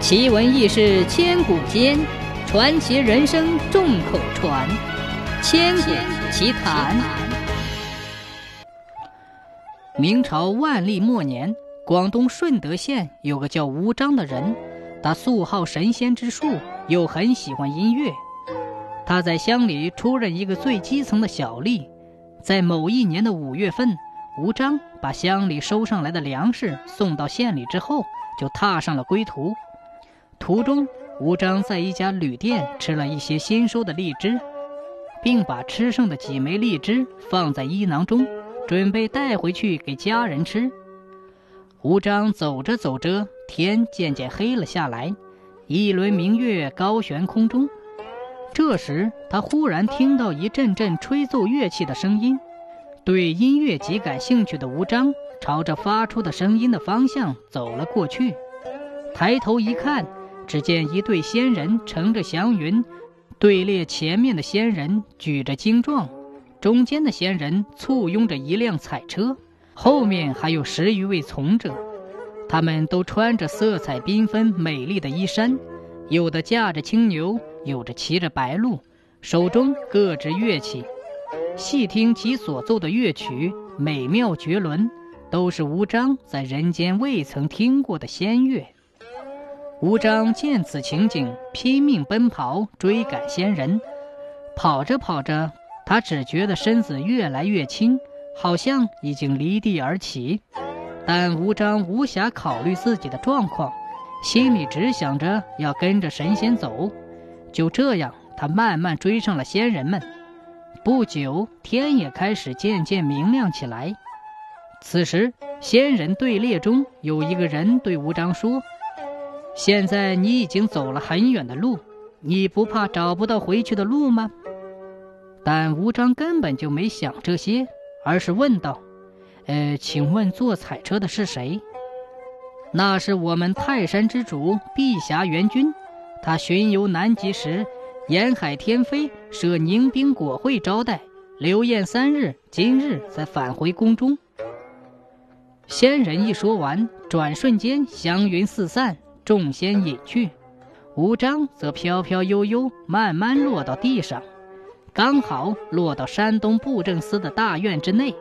奇闻异事千古间，传奇人生众口传。千古奇谈。明朝万历末年，广东顺德县有个叫吴章的人，他素好神仙之术，又很喜欢音乐。他在乡里出任一个最基层的小吏。在某一年的五月份，吴章把乡里收上来的粮食送到县里之后，就踏上了归途。途中，吴章在一家旅店吃了一些新收的荔枝，并把吃剩的几枚荔枝放在衣囊中，准备带回去给家人吃。吴章走着走着，天渐渐黑了下来，一轮明月高悬空中。这时，他忽然听到一阵阵吹奏乐器的声音。对音乐极感兴趣的吴章，朝着发出的声音的方向走了过去。抬头一看，只见一对仙人乘着祥云，队列前面的仙人举着经幢，中间的仙人簇拥着一辆彩车，后面还有十余位从者。他们都穿着色彩缤纷、美丽的衣衫，有的驾着青牛。有的骑着白鹿，手中各执乐器，细听其所奏的乐曲，美妙绝伦，都是吴章在人间未曾听过的仙乐。吴章见此情景，拼命奔跑追赶仙人，跑着跑着，他只觉得身子越来越轻，好像已经离地而起。但吴章无暇考虑自己的状况，心里只想着要跟着神仙走。就这样，他慢慢追上了仙人们。不久，天也开始渐渐明亮起来。此时，仙人队列中有一个人对吴章说：“现在你已经走了很远的路，你不怕找不到回去的路吗？”但吴章根本就没想这些，而是问道：“呃，请问坐彩车的是谁？”“那是我们泰山之主碧霞元君。”他巡游南极时，沿海天飞，设宁宾果会招待，留宴三日，今日才返回宫中。仙人一说完，转瞬间祥云四散，众仙隐去，吴章则飘飘悠悠，慢慢落到地上，刚好落到山东布政司的大院之内。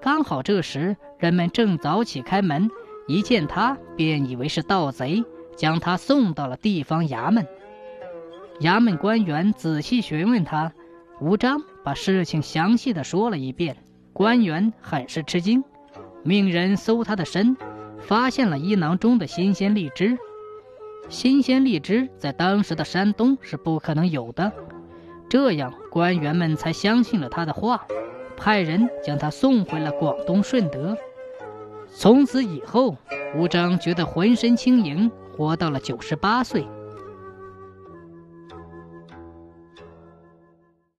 刚好这时，人们正早起开门，一见他，便以为是盗贼。将他送到了地方衙门。衙门官员仔细询问他，吴章把事情详细的说了一遍。官员很是吃惊，命人搜他的身，发现了衣囊中的新鲜荔枝。新鲜荔枝在当时的山东是不可能有的，这样官员们才相信了他的话，派人将他送回了广东顺德。从此以后，吴章觉得浑身轻盈。活到了九十八岁。